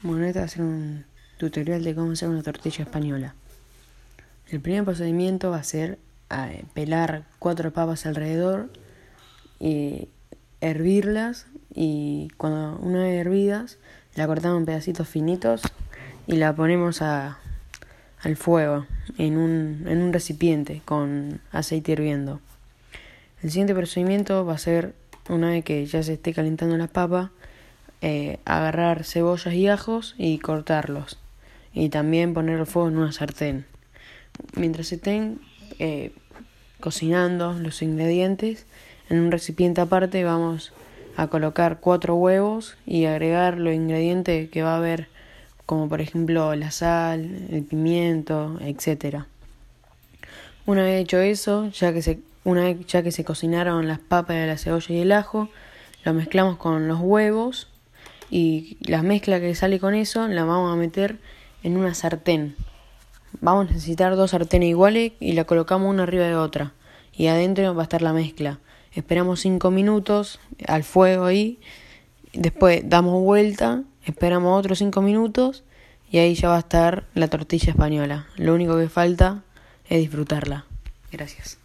Bueno, este va a ser un tutorial de cómo hacer una tortilla española. El primer procedimiento va a ser eh, pelar cuatro papas alrededor y hervirlas y cuando una vez hervidas la cortamos en pedacitos finitos y la ponemos a, al fuego en un, en un recipiente con aceite hirviendo. El siguiente procedimiento va a ser una vez que ya se esté calentando la papa eh, agarrar cebollas y ajos y cortarlos. Y también poner el fuego en una sartén. Mientras estén eh, cocinando los ingredientes, en un recipiente aparte vamos a colocar cuatro huevos y agregar los ingredientes que va a haber, como por ejemplo la sal, el pimiento, etcétera. Una vez hecho eso, ya que se, una vez ya que se cocinaron las papas, la cebolla y el ajo, lo mezclamos con los huevos y la mezcla que sale con eso la vamos a meter en una sartén. Vamos a necesitar dos sartenes iguales y la colocamos una arriba de otra. Y adentro va a estar la mezcla. Esperamos 5 minutos al fuego ahí. Después damos vuelta, esperamos otros 5 minutos y ahí ya va a estar la tortilla española. Lo único que falta es disfrutarla. Gracias.